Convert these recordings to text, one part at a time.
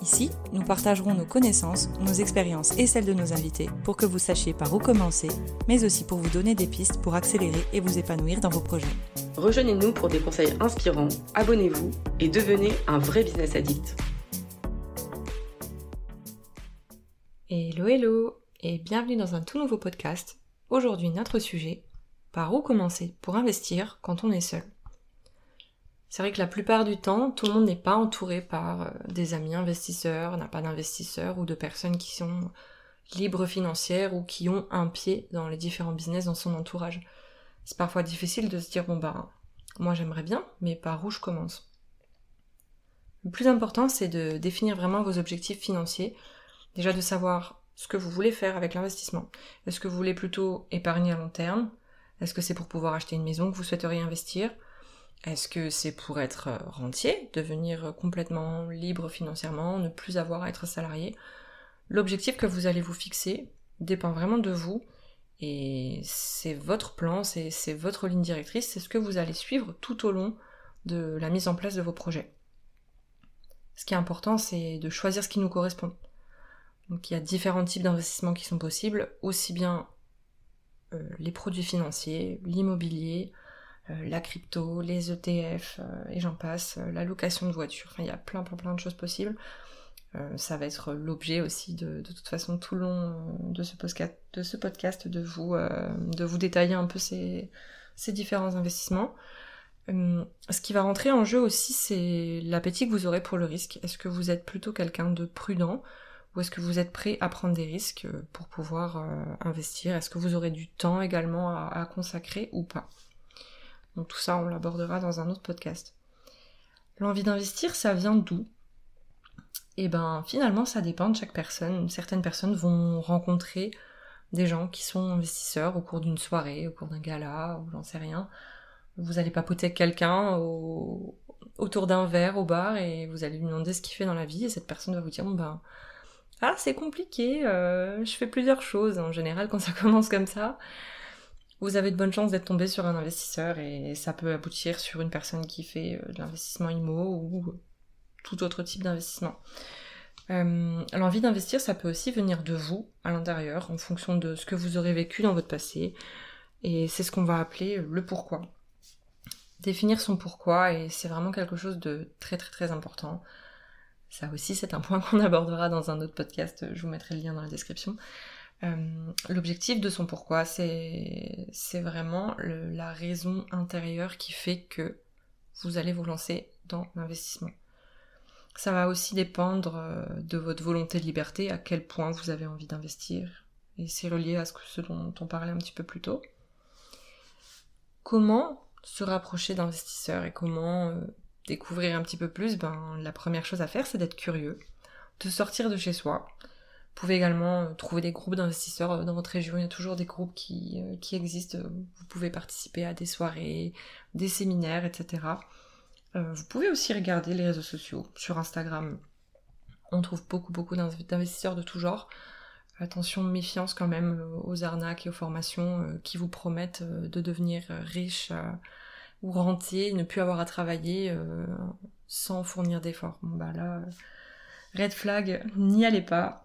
Ici, nous partagerons nos connaissances, nos expériences et celles de nos invités pour que vous sachiez par où commencer, mais aussi pour vous donner des pistes pour accélérer et vous épanouir dans vos projets. Rejoignez-nous pour des conseils inspirants, abonnez-vous et devenez un vrai business addict. Hello hello et bienvenue dans un tout nouveau podcast. Aujourd'hui notre sujet, par où commencer pour investir quand on est seul? C'est vrai que la plupart du temps, tout le monde n'est pas entouré par euh, des amis investisseurs, n'a pas d'investisseurs ou de personnes qui sont libres financières ou qui ont un pied dans les différents business dans son entourage. C'est parfois difficile de se dire bon bah moi j'aimerais bien, mais par où je commence? Le plus important c'est de définir vraiment vos objectifs financiers, déjà de savoir ce que vous voulez faire avec l'investissement. Est-ce que vous voulez plutôt épargner à long terme? Est-ce que c'est pour pouvoir acheter une maison que vous souhaiteriez investir? Est-ce que c'est pour être euh, rentier, devenir complètement libre financièrement, ne plus avoir à être salarié? L'objectif que vous allez vous fixer dépend vraiment de vous et c'est votre plan, c'est votre ligne directrice, c'est ce que vous allez suivre tout au long de la mise en place de vos projets. Ce qui est important, c'est de choisir ce qui nous correspond. Donc il y a différents types d'investissements qui sont possibles, aussi bien euh, les produits financiers, l'immobilier, euh, la crypto, les ETF, euh, et j'en passe, euh, la location de voiture, enfin il y a plein plein plein de choses possibles. ça va être l'objet aussi de, toute façon tout le long de ce podcast, de, vous, détailler un peu ces, ces différents investissements. ce qui va rentrer en jeu aussi, c'est l'appétit que vous aurez pour le risque. Est-ce que vous êtes plutôt quelqu'un de prudent ou est-ce que vous êtes prêt à prendre des risques pour pouvoir investir? Est-ce que vous aurez du temps également à consacrer ou pas? Tout ça, on l'abordera dans un autre podcast. L'envie d'investir, ça vient d'où? Eh ben finalement, ça dépend de chaque personne. Certaines personnes vont rencontrer des gens qui sont investisseurs au cours d'une soirée, au cours d'un gala, ou j'en sais rien. Vous allez papoter quelqu'un autour d'un verre au bar et vous allez lui demander ce qu'il fait dans la vie et cette personne va vous dire ben ah c'est compliqué, euh, je fais plusieurs choses en général quand ça commence comme ça vous avez de bonnes chances d'être tombé sur un investisseur et ça peut aboutir sur une personne qui fait euh, de l'investissement IMO ou tout autre type d'investissement. Euh, l'envie d'investir, ça peut aussi venir de vous à l'intérieur en fonction de ce que vous aurez vécu dans votre passé et c'est ce qu'on va appeler le pourquoi. Définir son pourquoi et c'est vraiment quelque chose de très très très important. Ça aussi c'est un point qu'on abordera dans un autre podcast, je vous mettrai le lien dans la description. Euh, l'objectif de son pourquoi, c'est vraiment la raison intérieure qui fait que vous allez vous lancer dans l'investissement. Ça va aussi dépendre euh, de votre volonté de liberté, à quel point vous avez envie d'investir. Et c'est relié à ce, que, ce dont on parlait un petit peu plus tôt. Comment se rapprocher d'investisseurs et comment euh, découvrir un petit peu plus? Ben, La première chose à faire, c'est d'être curieux, de sortir de chez soi, pouvez également euh, trouver des groupes d'investisseurs euh, dans votre région. Il y a toujours des groupes qui, euh, qui existent. Vous pouvez participer à des soirées, des séminaires, etc. vous pouvez aussi regarder les réseaux sociaux. Sur Instagram, on trouve beaucoup, beaucoup d'investisseurs de tout genre. Attention, méfiance quand même aux arnaques et aux formations qui vous promettent de devenir riche ou rentier, ne plus avoir à travailler sans fournir d'efforts. Bon bah là, red flag, n'y allez pas.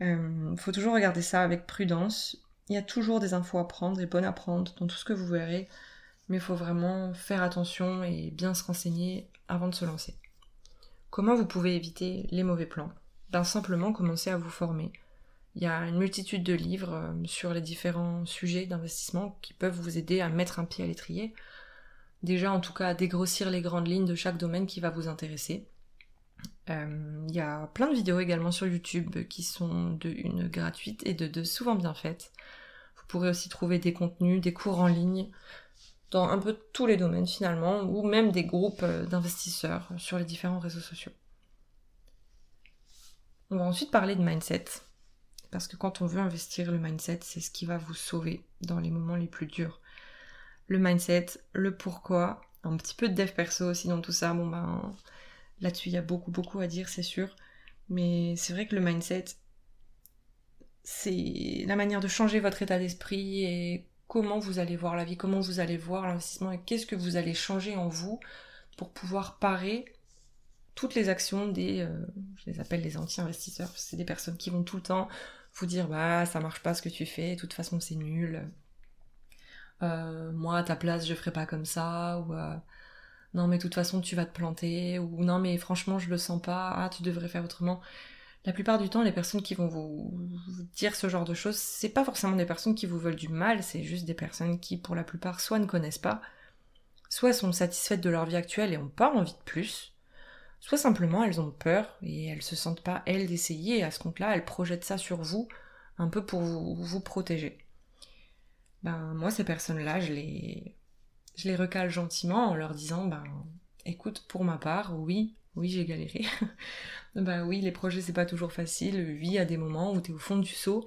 Il euh, faut toujours regarder ça avec prudence. Il y a toujours des infos à prendre et bonnes à prendre dans tout ce que vous verrez, mais il faut vraiment faire attention et bien se renseigner avant de se lancer. Comment vous pouvez éviter les mauvais plans? Ben simplement commencer à vous former. Il y a une multitude de livres euh, sur les différents sujets d'investissement qui peuvent vous aider à mettre un pied à l'étrier. Déjà en tout cas à dégrossir les grandes lignes de chaque domaine qui va vous intéresser. Euh, il y a plein de vidéos également sur YouTube qui sont de une gratuite et de deux souvent bien faites. Vous pourrez aussi trouver des contenus, des cours en ligne dans un peu tous les domaines finalement, ou même des groupes euh, d'investisseurs sur les différents réseaux sociaux. On va ensuite parler de mindset. Parce que quand on veut investir, le mindset, c'est ce qui va vous sauver dans les moments les plus durs. Le mindset, le pourquoi, un petit peu de dev perso aussi dans tout ça. Bon ben, Là-dessus, il y a beaucoup, beaucoup à dire, c'est sûr. Mais c'est vrai que le mindset, c'est la manière de changer votre état d'esprit et comment vous allez voir la vie, comment vous allez voir l'investissement et qu'est-ce que vous allez changer en vous pour pouvoir parer toutes les actions des, euh, je les appelle les anti-investisseurs, c'est des personnes qui vont tout le temps vous dire bah ça marche pas ce que tu fais, de toute façon c'est nul. Euh, moi à ta place je ferai pas comme ça euh, non mais de toute façon tu vas te planter ou non mais franchement je le sens pas, ah tu devrais faire autrement. La plupart du temps, les personnes qui vont vous dire ce genre de choses, c'est pas forcément des personnes qui vous veulent du mal, c'est juste des personnes qui, pour la plupart, soit ne connaissent pas, soit sont satisfaites de leur vie actuelle et ont pas envie de plus, soit simplement elles ont peur et elles se sentent pas elles d'essayer à ce compte-là, elles projettent ça sur vous, un peu pour vous, vous protéger. Ben moi ces personnes-là, je les je les recale gentiment en leur disant ben écoute pour ma part, oui, oui j'ai galéré. bah oui, les projets c'est pas toujours facile. Oui, il y a des moments où tu es au fond du seau,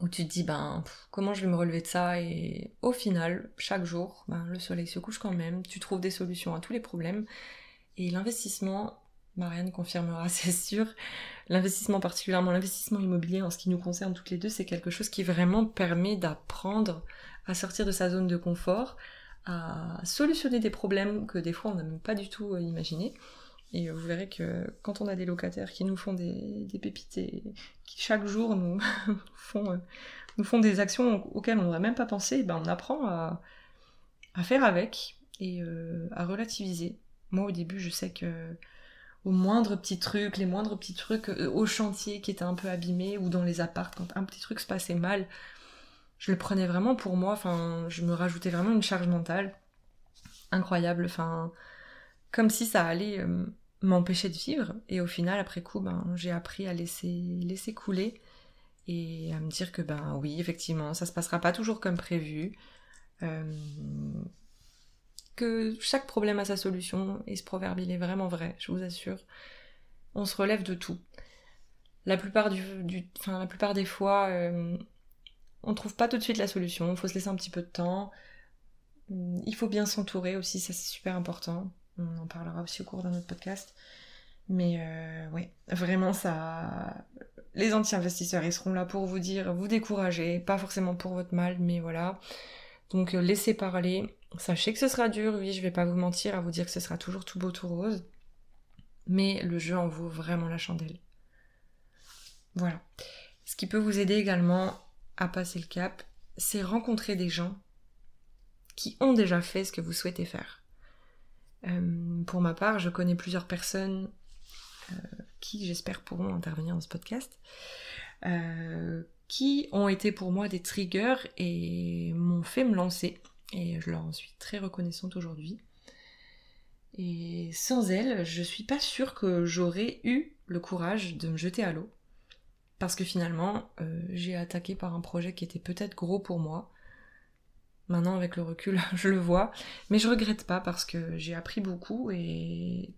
où tu te dis ben comment je vais me relever de ça? Et au final, chaque jour, ben, le soleil se couche quand même, tu trouves des solutions à tous les problèmes. Et l'investissement, Marianne confirmera, c'est sûr, l'investissement particulièrement l'investissement immobilier en ce qui nous concerne toutes les deux, c'est quelque chose qui vraiment permet d'apprendre à sortir de sa zone de confort, à solutionner des problèmes que des fois on n'a même pas du tout euh, imaginé et vous verrez que quand on a des locataires qui nous font des, pépites et qui chaque jour nous, font, euh, nous font des actions auxquelles on n'aurait même pas pensé, ben on apprend à, faire avec et euh, à relativiser. Moi au début je sais que au moindre petit truc, les moindres petits trucs euh, au chantier qui étaient un peu abîmés ou dans les apparts, quand un petit truc se passait mal, je le prenais vraiment pour moi, enfin je me rajoutais vraiment une charge mentale incroyable, enfin comme si ça allait euh, m'empêcher de vivre. Et au final, après coup, ben, j'ai appris à laisser, laisser couler et à me dire que ben oui, effectivement, ça se passera pas toujours comme prévu. Euh, que chaque problème a sa solution, et ce proverbe il est vraiment vrai, je vous assure. On se relève de tout. La plupart, du, enfin, la plupart des fois, euh, on trouve pas tout de suite la solution, il faut se laisser un petit peu de temps. Il faut bien s'entourer aussi, ça c'est super important. On en parlera aussi au cours d'un autre podcast. Mais euh, oui, vraiment ça. Les anti-investisseurs, ils seront là pour vous dire, vous décourager, pas forcément pour votre mal, mais voilà. Donc euh, laissez parler. Sachez que ce sera dur, oui, je vais pas vous mentir à vous dire que ce sera toujours tout beau, tout rose. Mais le jeu en vaut vraiment la chandelle. Voilà. Ce qui peut vous aider également à passer le cap, c'est rencontrer des gens qui ont déjà fait ce que vous souhaitez faire. Euh, pour ma part, je connais plusieurs personnes euh, qui, j'espère, pourront intervenir dans ce podcast, euh, qui ont été pour moi des triggers et m'ont fait me lancer. Et je leur en suis très reconnaissante aujourd'hui. Et sans elles, je suis pas sûre que j'aurais eu le courage de me jeter à l'eau. Parce que finalement, j'ai attaqué par un projet qui était peut-être gros pour moi, Maintenant, avec le recul, je le vois. Mais je regrette pas parce que j'ai appris beaucoup et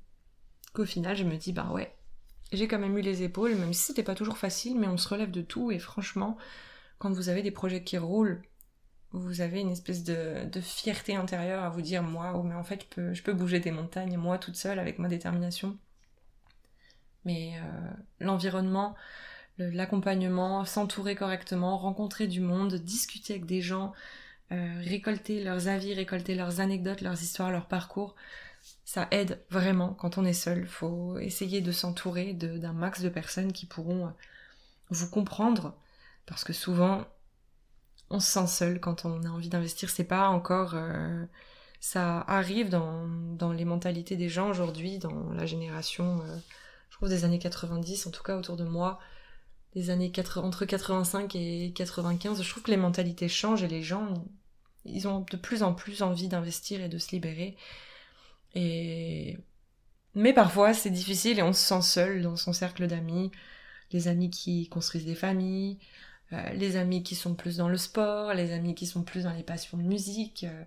qu'au final, je me dis, bah ouais, j'ai quand même eu les épaules, même si c'était pas toujours facile, mais on se relève de tout et franchement, quand vous avez des projets qui roulent, vous avez une espèce de, fierté intérieure à vous dire, moi, oh, mais en fait, je peux, bouger des montagnes, moi, toute seule, avec ma détermination. Mais euh, l'environnement, l'accompagnement, s'entourer correctement, rencontrer du monde, discuter avec des gens, euh, récolter leurs avis, récolter leurs anecdotes, leurs histoires, leurs parcours. Ça aide vraiment quand on est seul. Faut essayer de s'entourer d'un max de personnes qui pourront vous comprendre. Parce que souvent, on se sent seul quand on a envie d'investir. C'est pas encore. Euh, ça arrive dans, dans, les mentalités des gens aujourd'hui, dans la génération, je trouve, des années 90, en tout cas autour de moi, des années entre 85 et 95. Je trouve que les mentalités changent et les gens ils ont de plus en plus envie d'investir et de se libérer. Et mais parfois c'est difficile et on se sent seul dans son cercle d'amis, les amis qui construisent des familles, euh, les amis qui sont plus dans le sport, les amis qui sont plus dans les passions de musique. Euh,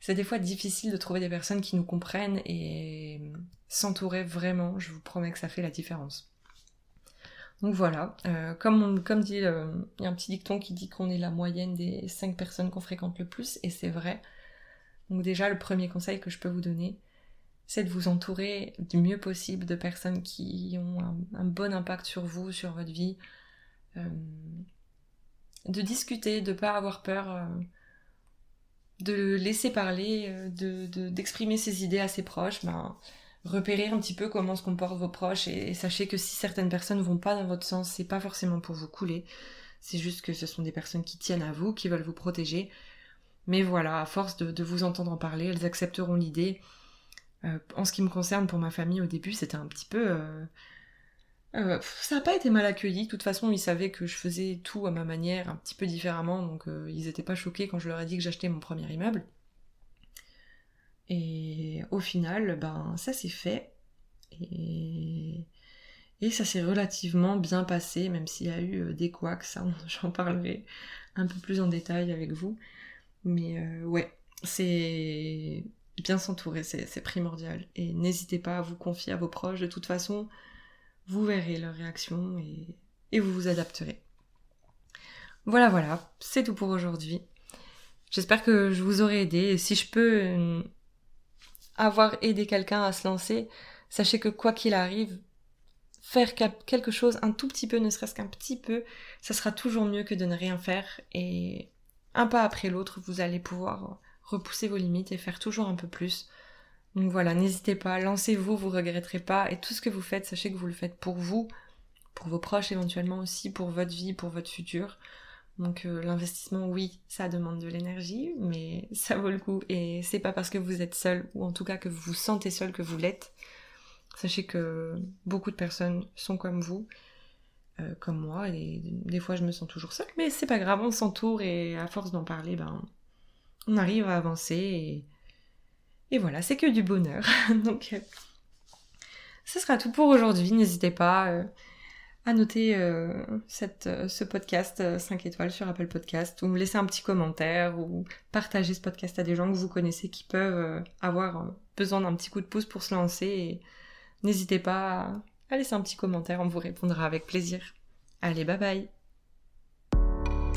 c'est des fois difficile de trouver des personnes qui nous comprennent et s'entourer vraiment, je vous promets que ça fait la différence. Donc voilà, euh, comme, comme dit, euh, il y a un petit dicton qui dit qu'on est la moyenne des 5 personnes qu'on fréquente le plus, et c'est vrai. Donc déjà, le premier conseil que je peux vous donner, c'est de vous entourer du mieux possible de personnes qui ont un, bon impact sur vous, sur votre vie. Euh, de discuter, de pas avoir peur, euh, de laisser parler, euh, de d'exprimer ses idées à ses proches. Ben, repérer un petit peu comment se comportent vos proches et, sachez que si certaines personnes vont pas dans votre sens, c'est pas forcément pour vous couler. C'est juste que ce sont des personnes qui tiennent à vous, qui veulent vous protéger. Mais voilà, à force de, vous entendre en parler, elles accepteront l'idée euh, en ce qui me concerne, pour ma famille, au début, c'était un petit peu... euh, ça n'a pas été mal accueilli. De toute façon, ils savaient que je faisais tout à ma manière, un petit peu différemment, donc ils n'étaient pas choqués quand je leur ai dit que j'achetais mon premier immeuble. Et au final, ben ça s'est fait. Et, ça s'est relativement bien passé, même s'il y a eu des couacs, j'en parlerai un peu plus en détail avec vous. Mais ouais, c'est bien s'entourer, c'est primordial. Et n'hésitez pas à vous confier à vos proches. De toute façon, vous verrez leur réaction et, vous vous adapterez. Voilà, voilà, c'est tout pour aujourd'hui. J'espère que je vous aurai aidé. Si je peux euh, avoir aidé quelqu'un à se lancer, sachez que quoi qu'il arrive, faire quelque chose un tout petit peu, ne serait-ce qu'un petit peu, ça sera toujours mieux que de ne rien faire. Et un pas après l'autre, vous allez pouvoir repousser vos limites et faire toujours un peu plus. Donc voilà, n'hésitez pas, lancez-vous, vous regretterez pas. Et tout ce que vous faites, sachez que vous le faites pour vous, pour vos proches éventuellement aussi, pour votre vie, pour votre futur. Donc euh, l'investissement, oui, ça demande de l'énergie, mais ça vaut le coup. Et c'est pas parce que vous êtes seul, ou en tout cas que vous vous sentez seul que vous l'êtes. Sachez que beaucoup de personnes sont comme vous, euh, comme moi, et des fois je me sens toujours seule, mais c'est pas grave, on s'entoure et à force d'en parler, ben on arrive à avancer voilà, c'est que du bonheur. Donc, euh, ce sera tout pour aujourd'hui. N'hésitez pas euh, à noter euh, ce podcast 5 étoiles sur Apple Podcast ou me laisser un petit commentaire ou partager ce podcast à des gens que vous connaissez qui peuvent avoir besoin d'un petit coup de pouce pour se lancer. Et n'hésitez pas à laisser un petit commentaire, on vous répondra avec plaisir. Allez, bye bye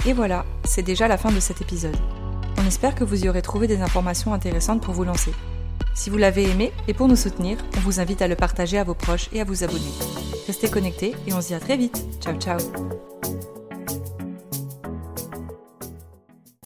Et voilà, c'est déjà la fin de cet épisode. Espère que vous y aurez trouvé des informations intéressantes pour vous lancer. Si vous l'avez aimé et pour nous soutenir, on vous invite à le partager à vos proches et à vous abonner. Restez connectés et on se dit à très vite. Ciao ciao